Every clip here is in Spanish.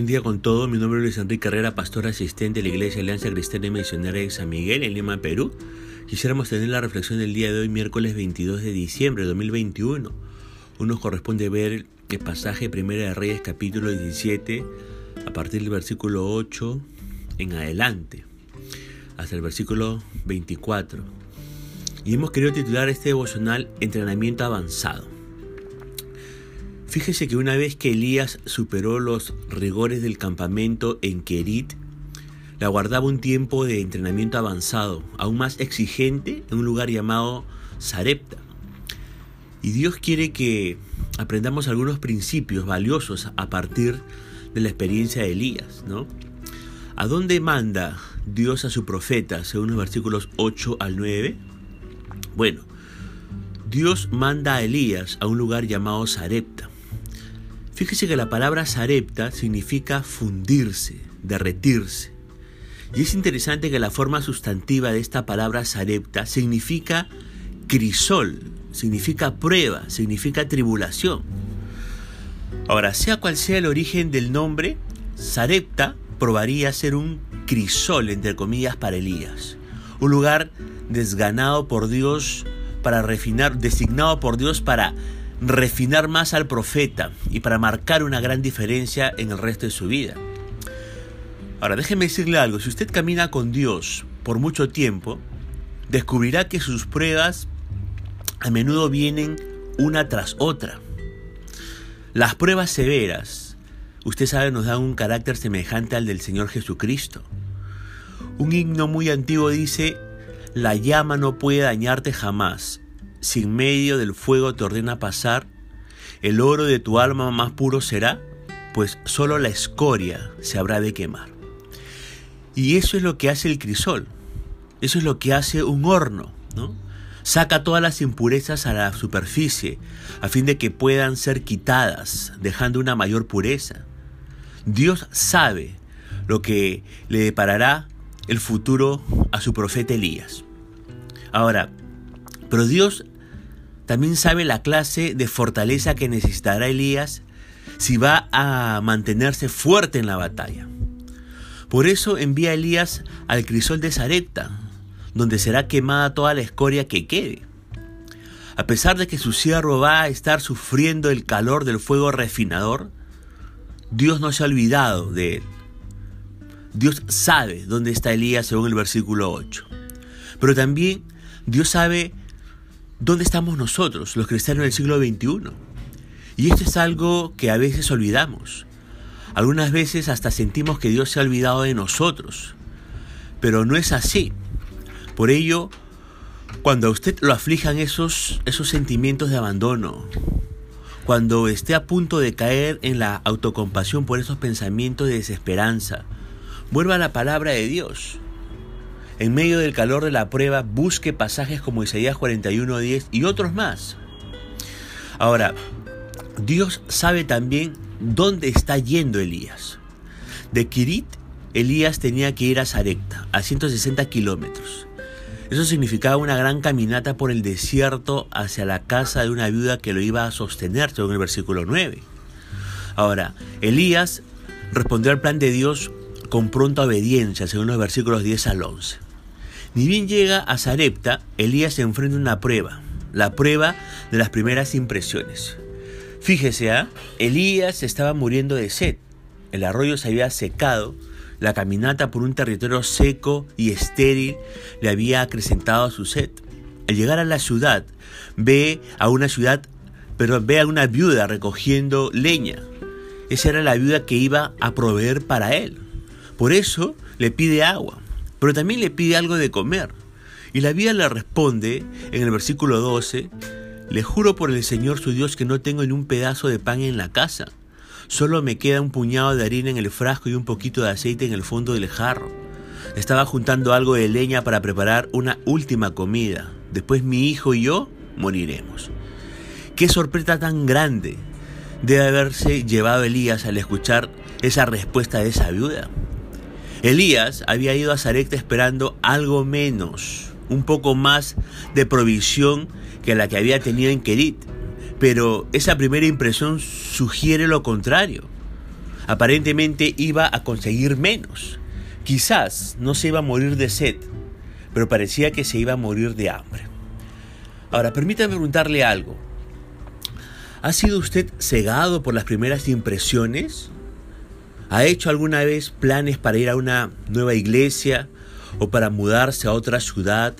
buen día con todo. Mi nombre es Luis Enrique Carrera, pastor asistente de la Iglesia Alianza Cristiana y Misionera de San Miguel, en Lima, Perú. Quisiéramos tener la reflexión del día de hoy, miércoles 22 de diciembre de 2021. Uno corresponde ver el pasaje de Primera de Reyes, capítulo 17, a partir del versículo 8 en adelante, hasta el versículo 24. Y hemos querido titular este devocional Entrenamiento Avanzado. Fíjese que una vez que Elías superó los rigores del campamento en Kerit, le aguardaba un tiempo de entrenamiento avanzado, aún más exigente, en un lugar llamado Sarepta. Y Dios quiere que aprendamos algunos principios valiosos a partir de la experiencia de Elías, ¿no? ¿A dónde manda Dios a su profeta, según los versículos 8 al 9? Bueno, Dios manda a Elías a un lugar llamado Sarepta. Fíjese que la palabra sarepta significa fundirse, derretirse. Y es interesante que la forma sustantiva de esta palabra sarepta significa crisol, significa prueba, significa tribulación. Ahora, sea cual sea el origen del nombre, Sarepta probaría ser un crisol, entre comillas, para Elías. Un lugar desganado por Dios para refinar, designado por Dios para refinar más al profeta y para marcar una gran diferencia en el resto de su vida. Ahora, déjeme decirle algo, si usted camina con Dios por mucho tiempo, descubrirá que sus pruebas a menudo vienen una tras otra. Las pruebas severas, usted sabe, nos dan un carácter semejante al del Señor Jesucristo. Un himno muy antiguo dice, la llama no puede dañarte jamás, sin medio del fuego te ordena pasar, el oro de tu alma más puro será, pues solo la escoria se habrá de quemar. Y eso es lo que hace el crisol, eso es lo que hace un horno, ¿no? Saca todas las impurezas a la superficie a fin de que puedan ser quitadas, dejando una mayor pureza. Dios sabe lo que le deparará el futuro a su profeta Elías. Ahora, pero Dios también sabe la clase de fortaleza que necesitará Elías si va a mantenerse fuerte en la batalla. Por eso envía a Elías al crisol de Sarepta, donde será quemada toda la escoria que quede. A pesar de que su siervo va a estar sufriendo el calor del fuego refinador, Dios no se ha olvidado de él. Dios sabe dónde está Elías según el versículo 8. Pero también Dios sabe ¿Dónde estamos nosotros, los cristianos del siglo XXI? Y esto es algo que a veces olvidamos. Algunas veces hasta sentimos que Dios se ha olvidado de nosotros. Pero no es así. Por ello, cuando a usted lo aflijan esos, esos sentimientos de abandono, cuando esté a punto de caer en la autocompasión por esos pensamientos de desesperanza, vuelva a la palabra de Dios. En medio del calor de la prueba, busque pasajes como Isaías 41:10 y otros más. Ahora, Dios sabe también dónde está yendo Elías. De Kirit, Elías tenía que ir a Sarepta, a 160 kilómetros. Eso significaba una gran caminata por el desierto hacia la casa de una viuda que lo iba a sostener, según el versículo 9. Ahora, Elías respondió al plan de Dios con pronta obediencia, según los versículos 10 al 11. Ni bien llega a Sarepta, Elías se enfrenta a una prueba, la prueba de las primeras impresiones. Fíjese, ¿ah? Elías estaba muriendo de sed, el arroyo se había secado, la caminata por un territorio seco y estéril le había acrecentado su sed. Al llegar a la ciudad, ve a una ciudad, pero ve a una viuda recogiendo leña. Esa era la viuda que iba a proveer para él. Por eso le pide agua pero también le pide algo de comer. Y la vida le responde en el versículo 12, le juro por el Señor su Dios que no tengo ni un pedazo de pan en la casa. Solo me queda un puñado de harina en el frasco y un poquito de aceite en el fondo del jarro. Estaba juntando algo de leña para preparar una última comida. Después mi hijo y yo moriremos. Qué sorpresa tan grande debe haberse llevado Elías al escuchar esa respuesta de esa viuda. Elías había ido a Sarepta esperando algo menos, un poco más de provisión que la que había tenido en Kerit. Pero esa primera impresión sugiere lo contrario. Aparentemente iba a conseguir menos. Quizás no se iba a morir de sed, pero parecía que se iba a morir de hambre. Ahora, permítame preguntarle algo. ¿Ha sido usted cegado por las primeras impresiones? ¿Ha hecho alguna vez planes para ir a una nueva iglesia o para mudarse a otra ciudad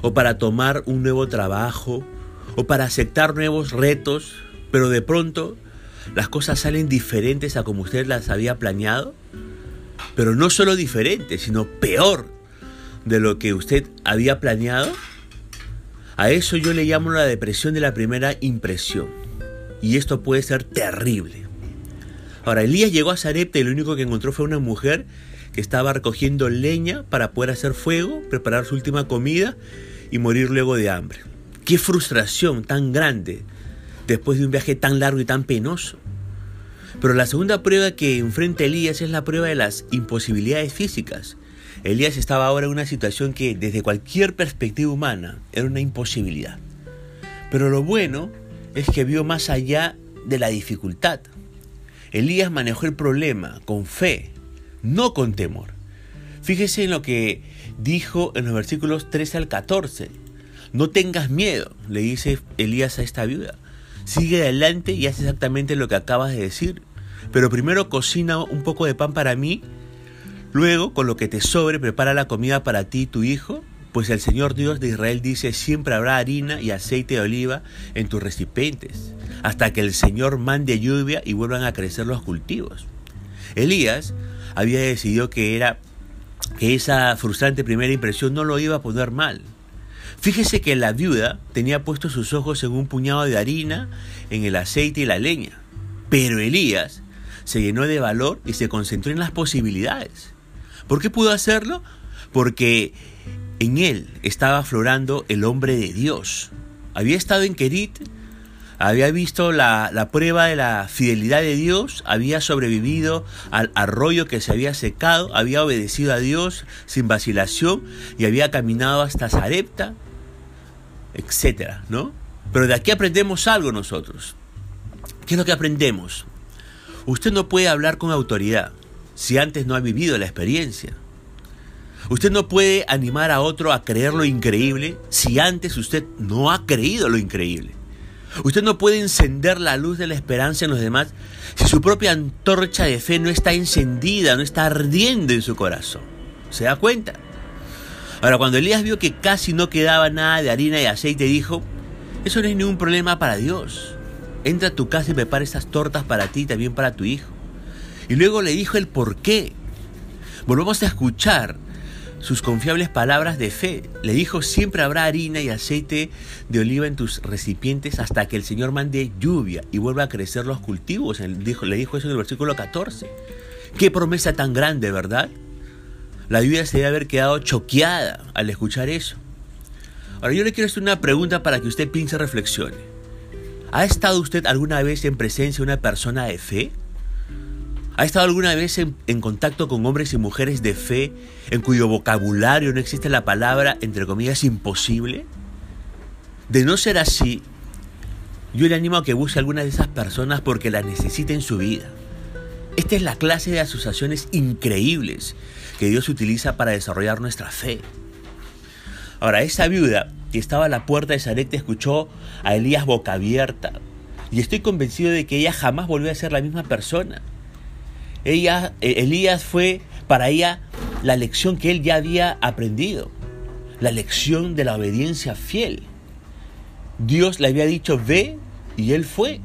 o para tomar un nuevo trabajo o para aceptar nuevos retos, pero de pronto las cosas salen diferentes a como usted las había planeado? Pero no solo diferentes, sino peor de lo que usted había planeado. A eso yo le llamo la depresión de la primera impresión. Y esto puede ser terrible. Ahora, Elías llegó a Sarepta y lo único que encontró fue una mujer que estaba recogiendo leña para poder hacer fuego, preparar su última comida y morir luego de hambre. Qué frustración tan grande después de un viaje tan largo y tan penoso. Pero la segunda prueba que enfrenta Elías es la prueba de las imposibilidades físicas. Elías estaba ahora en una situación que desde cualquier perspectiva humana era una imposibilidad. Pero lo bueno es que vio más allá de la dificultad. Elías manejó el problema con fe, no con temor. Fíjese en lo que dijo en los versículos 13 al 14. No tengas miedo, le dice Elías a esta viuda. Sigue adelante y haz exactamente lo que acabas de decir. Pero primero cocina un poco de pan para mí Luego, con lo que te sobre, prepara la comida para ti y tu hijo, pues el Señor Dios de Israel dice, siempre habrá harina y aceite de oliva en tus recipientes, hasta que el Señor mande lluvia y vuelvan a crecer los cultivos. Elías había decidido que era que esa frustrante primera impresión no lo iba a poner mal. Fíjese que la viuda tenía puestos sus ojos en un puñado de harina, en el aceite y la leña. Pero Elías se llenó de valor y se concentró en las posibilidades. ¿Por qué pudo hacerlo? Porque en él estaba aflorando el hombre de Dios. Había estado en Kerit, había visto la, prueba de la fidelidad de Dios, había sobrevivido al arroyo que se había secado, había obedecido a Dios sin vacilación y había caminado hasta Zarepta, etcétera, ¿no? Pero de aquí aprendemos algo nosotros. ¿Qué es lo que aprendemos? Usted no puede hablar con autoridad si antes no ha vivido la experiencia. Usted no puede animar a otro a creer lo increíble si antes usted no ha creído lo increíble. Usted no puede encender la luz de la esperanza en los demás si su propia antorcha de fe no está encendida, no está ardiendo en su corazón. ¿Se da cuenta? Ahora, cuando Elías vio que casi no quedaba nada de harina y aceite, dijo, eso no es ningún problema para Dios. Entra a tu casa y prepara esas tortas para ti y también para tu hijo. Y luego le dijo el por qué. Volvamos a escuchar sus confiables palabras de fe. Le dijo, siempre habrá harina y aceite de oliva en tus recipientes hasta que el Señor mande lluvia y vuelva a crecer los cultivos. le dijo eso en el versículo 14. Qué promesa tan grande, ¿verdad? La lluvia se debe haber quedado choqueada al escuchar eso. Ahora yo le quiero hacer una pregunta para que usted piense y reflexione. ¿Ha estado usted alguna vez en presencia de una persona de fe? ¿Ha estado alguna vez en, contacto con hombres y mujeres de fe en cuyo vocabulario no existe la palabra, entre comillas, imposible? De no ser así, yo le animo a que busque a alguna de esas personas porque la necesita en su vida. Esta es la clase de asociaciones increíbles que Dios utiliza para desarrollar nuestra fe. Ahora, esa viuda que estaba a la puerta de Sarepta escuchó a Elías boca abierta y estoy convencido de que ella jamás volvió a ser la misma persona. Ella, e, Elías fue para ella la lección que él ya había aprendido, la lección de la obediencia fiel. Dios le había dicho, ve, y él fue.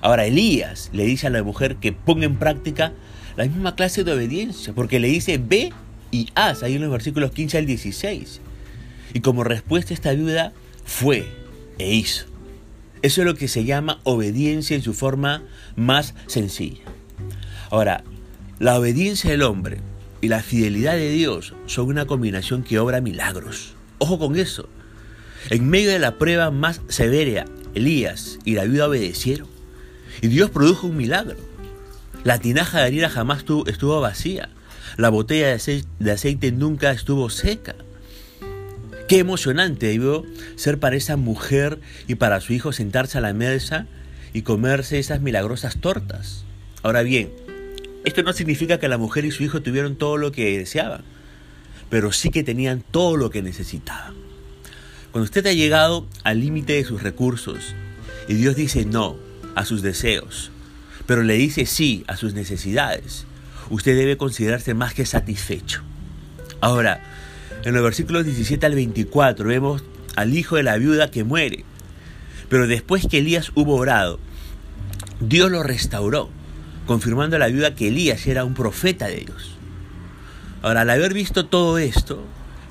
Ahora Elías le dice a la mujer que ponga en práctica la misma clase de obediencia, porque le dice, ve y haz, ahí en los versículos 15 al 16. Y como respuesta esta viuda fue e hizo. Eso es lo que se llama obediencia en su forma más sencilla. Ahora, la obediencia del hombre y la fidelidad de Dios son una combinación que obra milagros. Ojo con eso. En medio de la prueba más severa, Elías y la viuda obedecieron. Y Dios produjo un milagro. La tinaja de harina jamás estuvo, vacía. La botella de aceite, nunca estuvo seca. Qué emocionante debió ser para esa mujer y para su hijo sentarse a la mesa y comerse esas milagrosas tortas. Ahora bien, Esto no significa que la mujer y su hijo tuvieron todo lo que deseaban, pero sí que tenían todo lo que necesitaban. Cuando usted ha llegado al límite de sus recursos y Dios dice no a sus deseos, pero le dice sí a sus necesidades, usted debe considerarse más que satisfecho. Ahora, en los versículos 17 al 24 vemos al hijo de la viuda que muere, pero después que Elías hubo orado, Dios lo restauró, confirmando a la viuda que Elías era un profeta de Dios. Ahora, al haber visto todo esto,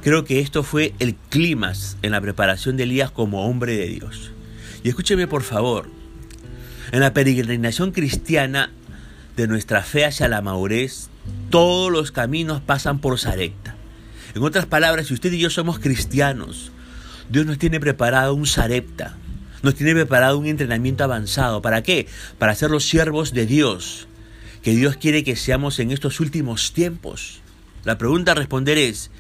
Creo que esto fue el clímax en la preparación de Elías como hombre de Dios. Y escúcheme por favor, en la peregrinación cristiana de nuestra fe hacia la madurez, todos los caminos pasan por Sarepta. En otras palabras, si usted y yo somos cristianos, Dios nos tiene preparado un Sarepta, nos tiene preparado un entrenamiento avanzado. ¿Para qué? Para ser los siervos de Dios, que Dios quiere que seamos en estos últimos tiempos. La pregunta a responder es,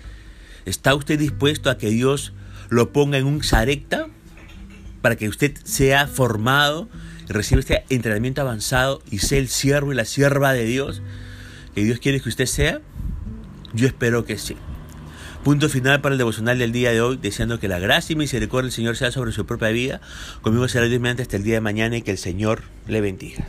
¿Está usted dispuesto a que Dios lo ponga en un sarecta para que usted sea formado, reciba este entrenamiento avanzado y sea el siervo y la sierva de Dios que Dios quiere que usted sea? Yo espero que sí. Punto final para el devocional del día de hoy, deseando que la gracia y misericordia del Señor sea sobre su propia vida. Conmigo será Dios mediante hasta el día de mañana y que el Señor le bendiga.